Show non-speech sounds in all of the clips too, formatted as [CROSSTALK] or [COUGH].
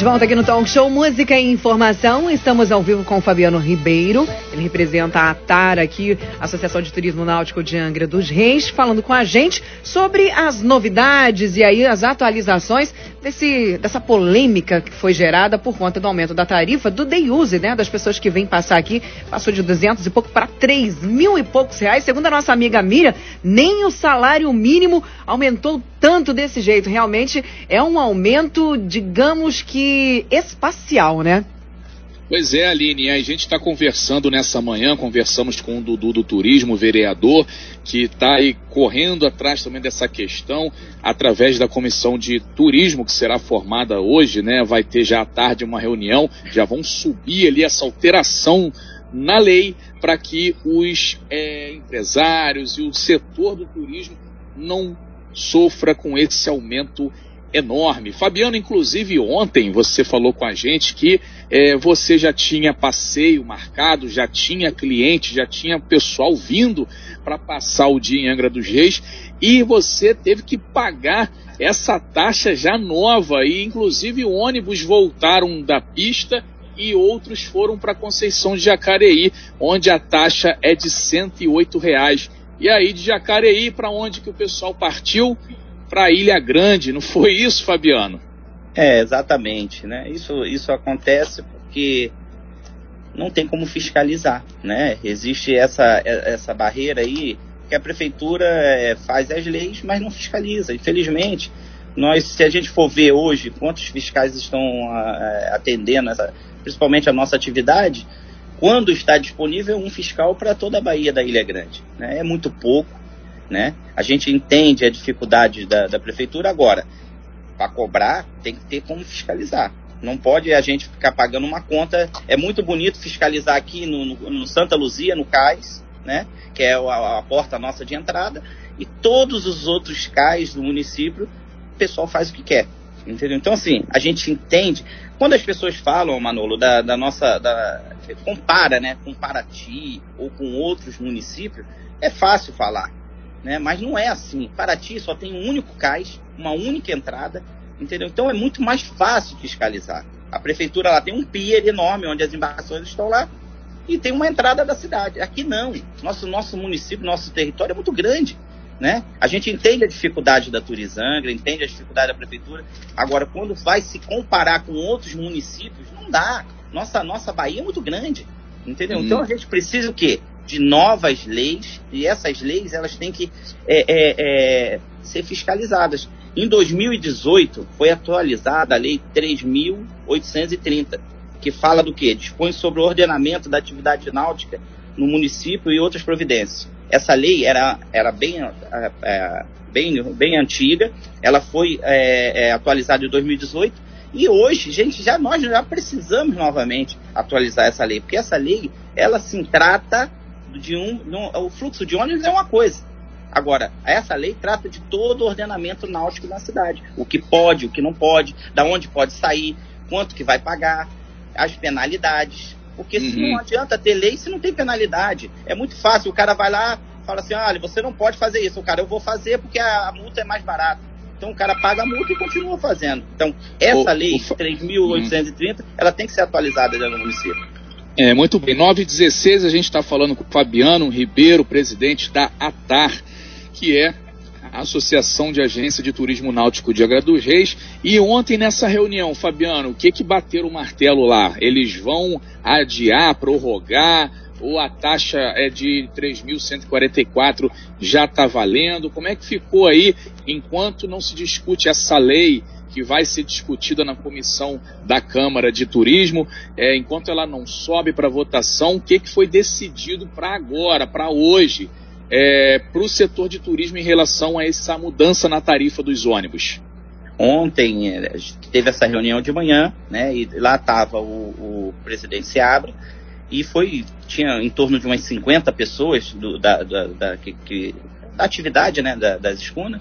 De volta aqui no Talk Show Música e Informação. Estamos ao vivo com o Fabiano Ribeiro. Ele representa a ATAR aqui, Associação de Turismo Náutico de Angra dos Reis, falando com a gente sobre as novidades e aí as atualizações desse, dessa polêmica que foi gerada por conta do aumento da tarifa do day use, né? Das pessoas que vêm passar aqui. Passou de 200 e pouco para 3 mil e poucos reais. Segundo a nossa amiga Mira, nem o salário mínimo aumentou tanto desse jeito. Realmente é um aumento, digamos que espacial, né? Pois é, Aline, a gente está conversando nessa manhã, conversamos com o Dudu do Turismo, vereador, que está aí correndo atrás também dessa questão, através da comissão de turismo que será formada hoje, né? Vai ter já à tarde uma reunião, já vão subir ali essa alteração na lei para que os é, empresários e o setor do turismo não sofra com esse aumento enorme. Fabiano, inclusive ontem você falou com a gente que é, você já tinha passeio marcado, já tinha cliente, já tinha pessoal vindo para passar o dia em Angra dos Reis e você teve que pagar essa taxa já nova e inclusive ônibus voltaram da pista e outros foram para Conceição de Jacareí, onde a taxa é de 108 reais. E aí de Jacareí para onde que o pessoal partiu? para Ilha Grande, não foi isso, Fabiano? É, exatamente, né? Isso, isso acontece porque não tem como fiscalizar, né? Existe essa, essa barreira aí que a prefeitura é, faz as leis, mas não fiscaliza. Infelizmente, nós, se a gente for ver hoje quantos fiscais estão a, atendendo, essa, principalmente a nossa atividade, quando está disponível um fiscal para toda a Bahia da Ilha Grande, né? É muito pouco. Né? A gente entende a dificuldade da, da prefeitura agora. Para cobrar, tem que ter como fiscalizar. Não pode a gente ficar pagando uma conta. É muito bonito fiscalizar aqui no, no, no Santa Luzia, no cais, né? que é a, a, porta nossa de entrada, e todos os outros cais do município, o pessoal faz o que quer. Entendeu? Então, assim, a gente entende. Quando as pessoas falam, Manolo, da, da nossa. Da, compara, né? Com Paraty ou com outros municípios, é fácil falar né? Mas não é assim. Paraty só tem um único cais, uma única entrada, entendeu? Então é muito mais fácil fiscalizar. A prefeitura lá tem um pier enorme onde as embarcações estão lá e tem uma entrada da cidade. Aqui não. Nosso nosso município, nosso território é muito grande. Né? A gente entende a dificuldade da Turizangra, entende a dificuldade da prefeitura. Agora, quando vai se comparar com outros municípios, não dá. Nossa, nossa Bahia é muito grande, entendeu? Hum. Então a gente precisa o quê? de novas leis e essas leis elas têm que é, é, é, ser fiscalizadas. Em 2018 foi atualizada a Lei 3.830, que fala do que? Dispõe sobre o ordenamento da atividade náutica no município e outras providências. Essa lei era, era bem, é, é, bem, bem antiga, ela foi é, atualizada em 2018 e hoje, gente, já nós já precisamos novamente atualizar essa lei, porque essa lei ela se trata de um, de um, o fluxo de ônibus é uma coisa. Agora, essa lei trata de todo o ordenamento náutico na cidade. O que pode, o que não pode, da onde pode sair, quanto que vai pagar, as penalidades. Porque uhum. se não adianta ter lei se não tem penalidade. É muito fácil, o cara vai lá, fala assim, olha, você não pode fazer isso. O cara, eu vou fazer porque a, multa é mais barata. Então o cara paga a multa e continua fazendo. Então, essa o, lei, o... 3.830, uhum. ela tem que ser atualizada no município. É, muito bem. 9 e 16 a gente está falando com o Fabiano Ribeiro, presidente da ATAR, que é Associação de Agência de Turismo Náutico de Agra dos Reis. E ontem nessa reunião, Fabiano, o que que bateram o martelo lá? Eles vão adiar, prorrogar, ou a taxa é de 3.144 já está valendo? Como é que ficou aí enquanto não se discute essa lei que vai ser discutida na comissão da Câmara de Turismo. É, enquanto ela não sobe para votação, o que, que foi decidido para agora, para hoje, é, para o setor de turismo em relação a essa mudança na tarifa dos ônibus? Ontem é, teve essa reunião de manhã, né? E lá estava o, o, presidente Seabra e foi tinha em torno de umas 50 pessoas do, da, da, da, que, que, da atividade, né? Da, das escunas,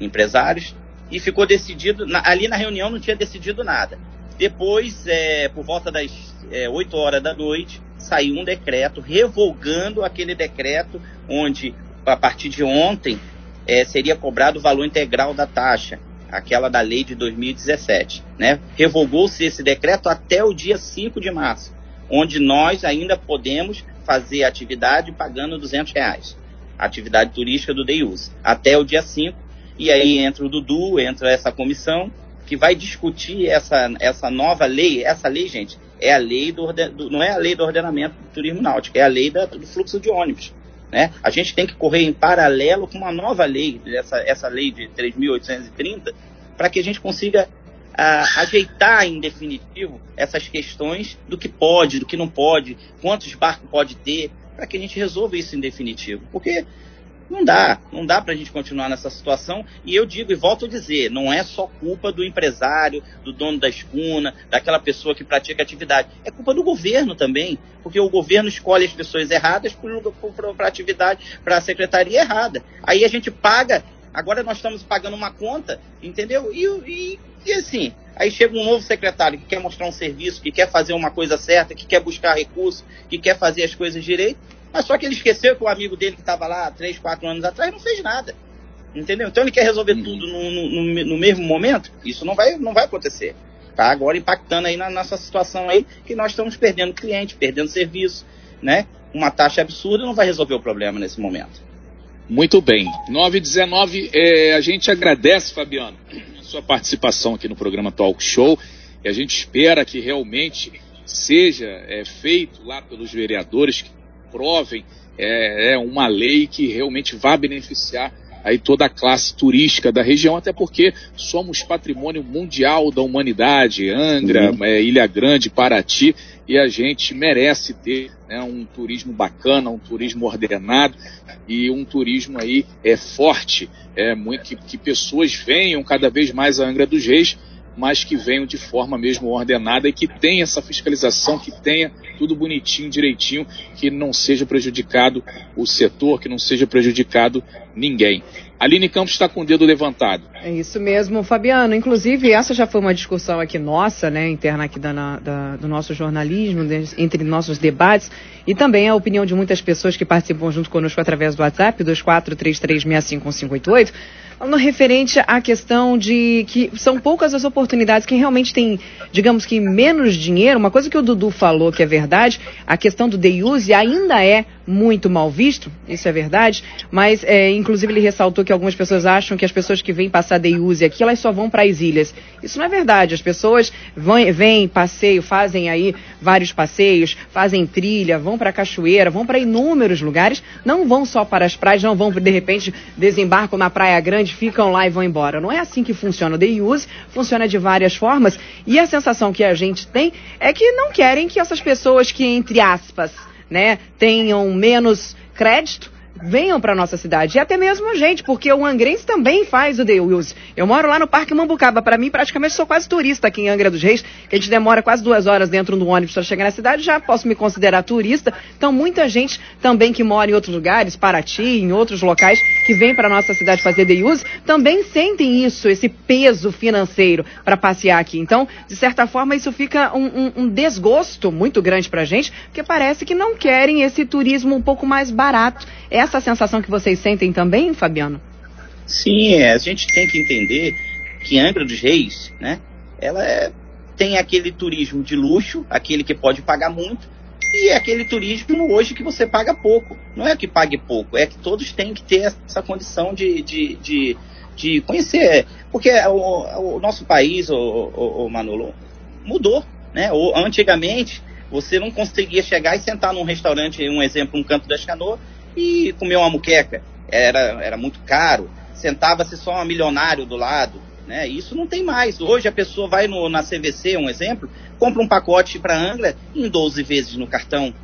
empresários e ficou decidido, na, ali na reunião não tinha decidido nada. Depois, é, por volta das é, 8 horas da noite, saiu um decreto revogando aquele decreto onde, a partir de ontem, é, seria cobrado o valor integral da taxa. aquela da lei de 2017. Né? Revogou-se esse decreto até o dia 5 de março, onde nós ainda podemos fazer atividade pagando 200 reais. Atividade turística do DEUS, até o dia 5. E aí entra o Dudu, entra essa comissão, que vai discutir essa, essa nova lei. Essa lei, gente, é a lei do, do não é a lei do ordenamento do turismo náutico, é a lei da, do fluxo de ônibus. Né? A gente tem que correr em paralelo com uma nova lei, essa, essa lei de 3.830, para que a gente consiga a, ajeitar em definitivo essas questões do que pode, do que não pode, quantos barcos pode ter, para que a gente resolva isso em definitivo. Porque não dá, não dá para a gente continuar nessa situação. E eu digo e volto a dizer, não é só culpa do empresário, do dono da escuna, daquela pessoa que pratica atividade. É culpa do governo também, porque o governo escolhe as pessoas erradas para atividade, para a secretaria errada. Aí a gente paga. Agora nós estamos pagando uma conta, entendeu? E, e, e assim, aí chega um novo secretário que quer mostrar um serviço, que quer fazer uma coisa certa, que quer buscar recurso, que quer fazer as coisas direito mas só que ele esqueceu que o amigo dele que estava lá três, quatro anos atrás não fez nada. Entendeu? Então ele quer resolver uhum. tudo no, no, no, mesmo momento. Isso não vai, não vai acontecer. Tá agora impactando aí na nossa situação aí, que nós estamos perdendo cliente, perdendo serviço, né? Uma taxa absurda não vai resolver o problema nesse momento. Muito bem. 919, é, a gente agradece, Fabiano, a sua participação aqui no programa Talk Show. E a gente espera que realmente seja é, feito lá pelos vereadores que aprovem é, é uma lei que realmente vá beneficiar aí toda a classe turística da região, até porque somos patrimônio mundial da humanidade, Angra, uhum. é, Ilha Grande, Paraty, e a gente merece ter né, um turismo bacana, um turismo ordenado e um turismo aí é forte, é muito que, que pessoas venham cada vez mais a Angra dos Reis mas que venham de forma mesmo ordenada e que tenha essa fiscalização, que tenha tudo bonitinho, direitinho, que não seja prejudicado o setor, que não seja prejudicado ninguém. Aline Campos está com o dedo levantado. É isso mesmo, Fabiano. Inclusive, essa já foi uma discussão aqui nossa, né, interna aqui da, da, do nosso jornalismo, entre nossos debates, e também a opinião de muitas pessoas que participam junto conosco através do WhatsApp, 2433651558 no referente à questão de que são poucas as oportunidades, quem realmente tem, digamos que, menos dinheiro, uma coisa que o Dudu falou que é verdade, a questão do day use ainda é muito mal visto, isso é verdade, mas é, inclusive ele ressaltou que algumas pessoas acham que as pessoas que vêm passar day use aqui, elas só vão para as ilhas. Isso não é verdade, as pessoas vão, vêm, passeio, fazem aí vários passeios, fazem trilha, vão para a cachoeira, vão para inúmeros lugares, não vão só para as praias, não vão de repente desembarcam na Praia Grande, ficam lá e vão embora. Não é assim que funciona o day use, funciona de várias formas e a sensação que a gente tem é que não querem que essas pessoas que, entre aspas, né, tenham menos crédito, venham para nossa cidade. E até mesmo gente, porque o angrense também faz o Day Use. Eu moro lá no Parque Mambucaba. Para mim, praticamente sou quase turista aqui em Angra dos Reis, que a gente demora quase duas horas dentro do ônibus para chegar na cidade. Já posso me considerar turista. Então, muita gente também que mora em outros lugares, Paraty, em outros locais, que vem para nossa cidade fazer Day Use, também sentem isso, esse peso financeiro para passear aqui. Então, de certa forma, isso fica um, um, um desgosto muito grande para a gente, porque parece que não querem esse turismo um pouco mais barato. Essa essa sensação que vocês sentem também, Fabiano? Sim, é, a gente tem que entender que Angra dos Reis, né, ela é, tem aquele turismo de luxo, aquele que pode pagar muito, e é aquele turismo hoje que você paga pouco. Não é que pague pouco, é que todos têm que ter essa condição de, de, de, de conhecer. Porque o, o nosso país, o, o, o Manolo, mudou. Né? O, antigamente, você não conseguia chegar e sentar num restaurante, um exemplo, um canto das canoas, e comer uma muqueca. Era, era muito caro. Sentava-se só um milionário do lado. Né? Isso não tem mais. Hoje a pessoa vai no, na CVC, um exemplo, compra um pacote para Angra em 12 vezes no cartão.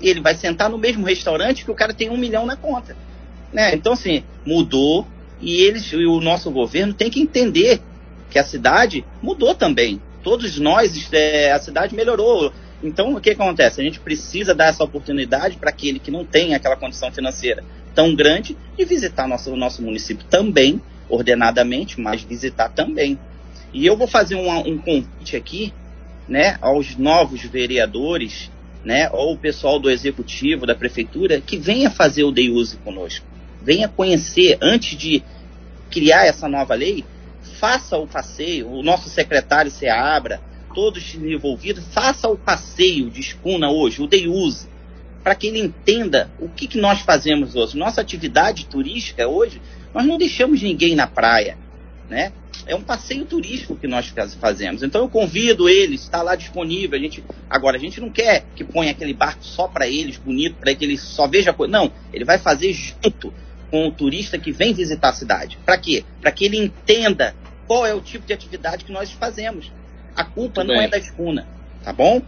Ele vai sentar no mesmo restaurante que o cara tem um milhão na conta. Né? Então, assim, mudou e eles, e o nosso governo tem que entender que a cidade mudou também. Todos nós, é, a cidade melhorou. Então, o que acontece? A gente precisa dar essa oportunidade para aquele que não tem aquela condição financeira tão grande de visitar nosso, o nosso município também, ordenadamente, mas visitar também. E eu vou fazer um, um convite aqui, né, aos novos vereadores, né, ou o pessoal do executivo, da prefeitura, que venha fazer o Day Use conosco. Venha conhecer, antes de criar essa nova lei, faça o passeio, o nosso secretário Seabra, todos envolvidos, faça o passeio de escuna hoje, o day use, para que ele entenda o que, que nós fazemos hoje. Nossa atividade turística hoje, nós não deixamos ninguém na praia, né? É um passeio turístico que nós fazemos. Então eu convido eles, está lá disponível. A gente, agora, a gente não quer que ponha aquele barco só para eles, bonito, para que ele só veja coisa. Não, ele vai fazer junto com o turista que vem visitar a cidade. Para quê? Para que ele entenda qual é o tipo de atividade que nós fazemos. A culpa Muito não é bem. é da escuna, tá bom?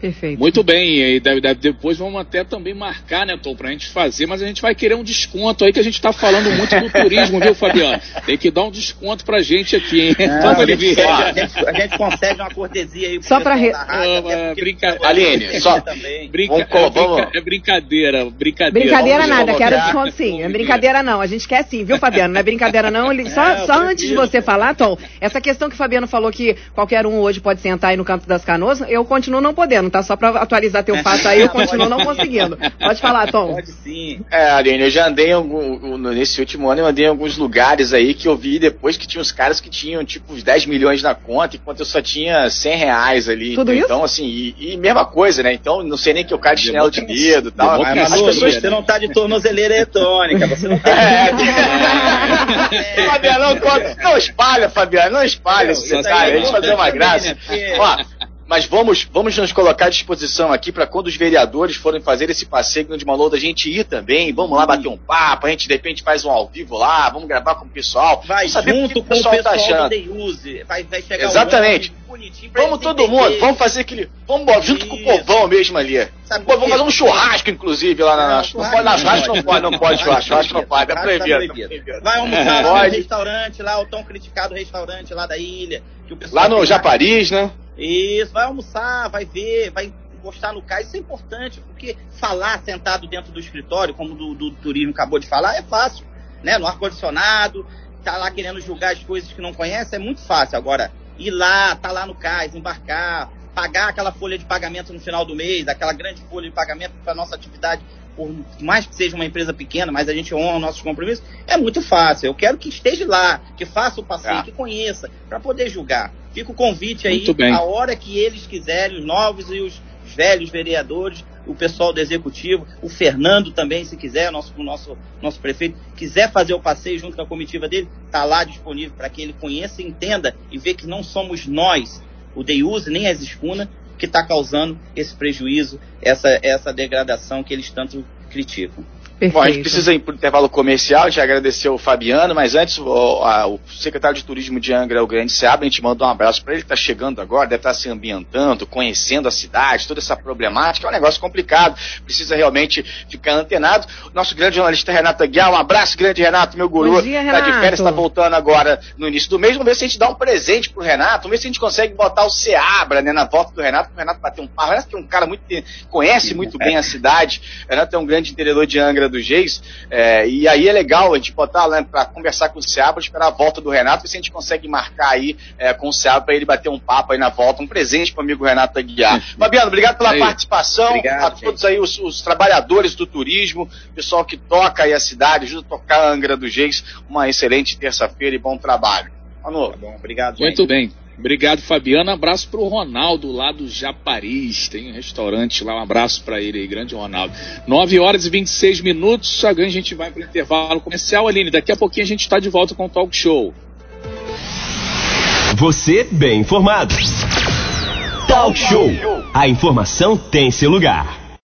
Perfeito. Muito bem, e deve, deve, depois vamos até também marcar, né, Tom, pra gente fazer, mas a gente vai querer um desconto aí que a gente tá falando muito do turismo, viu, Fabiano? Tem que dar um desconto pra gente aqui, hein? Não, a, gente, a, gente, a, gente, consegue uma cortesia aí Só pra re... é, brinca... Aline, só brinca... vamos, vamos. é brincadeira, brincadeira. Brincadeira vamos, nada, quero desconto sim. É brincadeira não, a gente quer sim, viu, Fabiano? Não é brincadeira não. Só, é, só antes de você falar, Tom, essa questão que o Fabiano falou que qualquer um hoje pode sentar aí no canto das canoas, eu continuo não podendo, tá? Só pra atualizar teu fato aí, eu continuo não [LAUGHS] conseguindo. Pode falar, Tom. Pode sim. É, Aline, eu já andei em algum, nesse último ano, eu andei em alguns lugares aí que eu vi depois que tinha uns caras que tinham tipo uns 10 milhões na conta, enquanto eu só tinha 100 reais ali. Tudo isso? Então, assim, e, e, mesma coisa, né? Então, não sei nem que eu caio de chinelo de dedo e tal. Mas, Manu, pessoas... você não tá de tornozeleira eletrônica, você não tá é, [LAUGHS] Fabiano, não, não espalha, Fabiano, não espalha esse detalhe, a gente fazer uma graça. Ó, mas vamos, vamos nos colocar à disposição aqui para quando os vereadores forem fazer esse passeio de Malou da gente ir também. Vamos lá bater um papo, a gente de repente faz um ao vivo lá, vamos gravar com o pessoal. Vai junto com o pessoal, tá achando. Use. Vai, vai chegar Exatamente. Um vamos todo entender. mundo, vamos fazer aquele. Vamos junto Isso. com o povão mesmo ali. vamos fazer um churrasco, inclusive, lá na. Não, não pode, na churrasco não pode, não pode churrasco, churrasco não pode, é proibido. Vai almoçar [LAUGHS] no restaurante lá, o tão criticado restaurante lá da ilha. lá no Japaris, né? Isso, vai almoçar, vai ver, vai encostar no cais, isso é importante, porque falar sentado dentro do escritório, como do, do turismo acabou de falar, é fácil, né? No ar-condicionado, tá lá querendo julgar as coisas que não conhece, é muito fácil. Agora, ir lá, tá lá no cais, embarcar, pagar aquela folha de pagamento no final do mês, aquela grande folha de pagamento para nossa atividade, por mais que seja uma empresa pequena, mas a gente honra nossos compromissos, é muito fácil. Eu quero que esteja lá, que faça o passeio, ah. que conheça, para poder julgar. Fica o convite aí, a hora que eles quiserem, os novos e os velhos vereadores, o pessoal do executivo, o Fernando também, se quiser, nosso, o nosso, nosso prefeito, quiser fazer o passeio junto com a comitiva dele, está lá disponível para que ele conheça, entenda e veja que não somos nós, o Deiuse, nem as escunas, que está causando esse prejuízo, essa, essa degradação que eles tanto criticam. Perfeito. Bom, a gente precisa ir para o intervalo comercial, já agradecer o Fabiano, mas antes o, a, o secretário de Turismo de Angra, o Grande Seabra, a gente manda um abraço para ele, que está chegando agora, deve estar tá se ambientando, conhecendo a cidade, toda essa problemática, é um negócio complicado, precisa realmente ficar antenado. Nosso grande jornalista Renato Aguiar, um abraço grande Renato, meu guru, está de férias, está voltando agora no início do mês, vamos ver se a gente dá um presente pro Renato, vamos ver se a gente consegue botar o Seabra né, na volta do Renato, para o Renato bater um par. O Renato é um cara muito, conhece muito bem a cidade, o Renato é um grande entendedor de Angra do Geis. É, e aí é legal a gente botar lá né, para conversar com o Seabra, esperar a volta do Renato, ver se a gente consegue marcar aí é, com o Seabra para ele bater um papo aí na volta, um presente para o amigo Renato Aguiar. [LAUGHS] Fabiano, obrigado pela aí. participação, obrigado, a todos gente. aí os, os, trabalhadores do turismo, pessoal que toca aí a cidade, ajuda a tocar a Angra do Geis. Uma excelente terça-feira e bom trabalho. Manu. Tá bom, obrigado. Gente. Muito bem. Obrigado, Fabiano. Abraço para o Ronaldo lá do Japaris. Tem um restaurante lá. Um abraço para ele aí, grande Ronaldo. 9 horas e 26 minutos. Agora a gente vai para o intervalo comercial. Aline, daqui a pouquinho a gente está de volta com o Talk Show. Você bem informado. Talk Show. A informação tem seu lugar.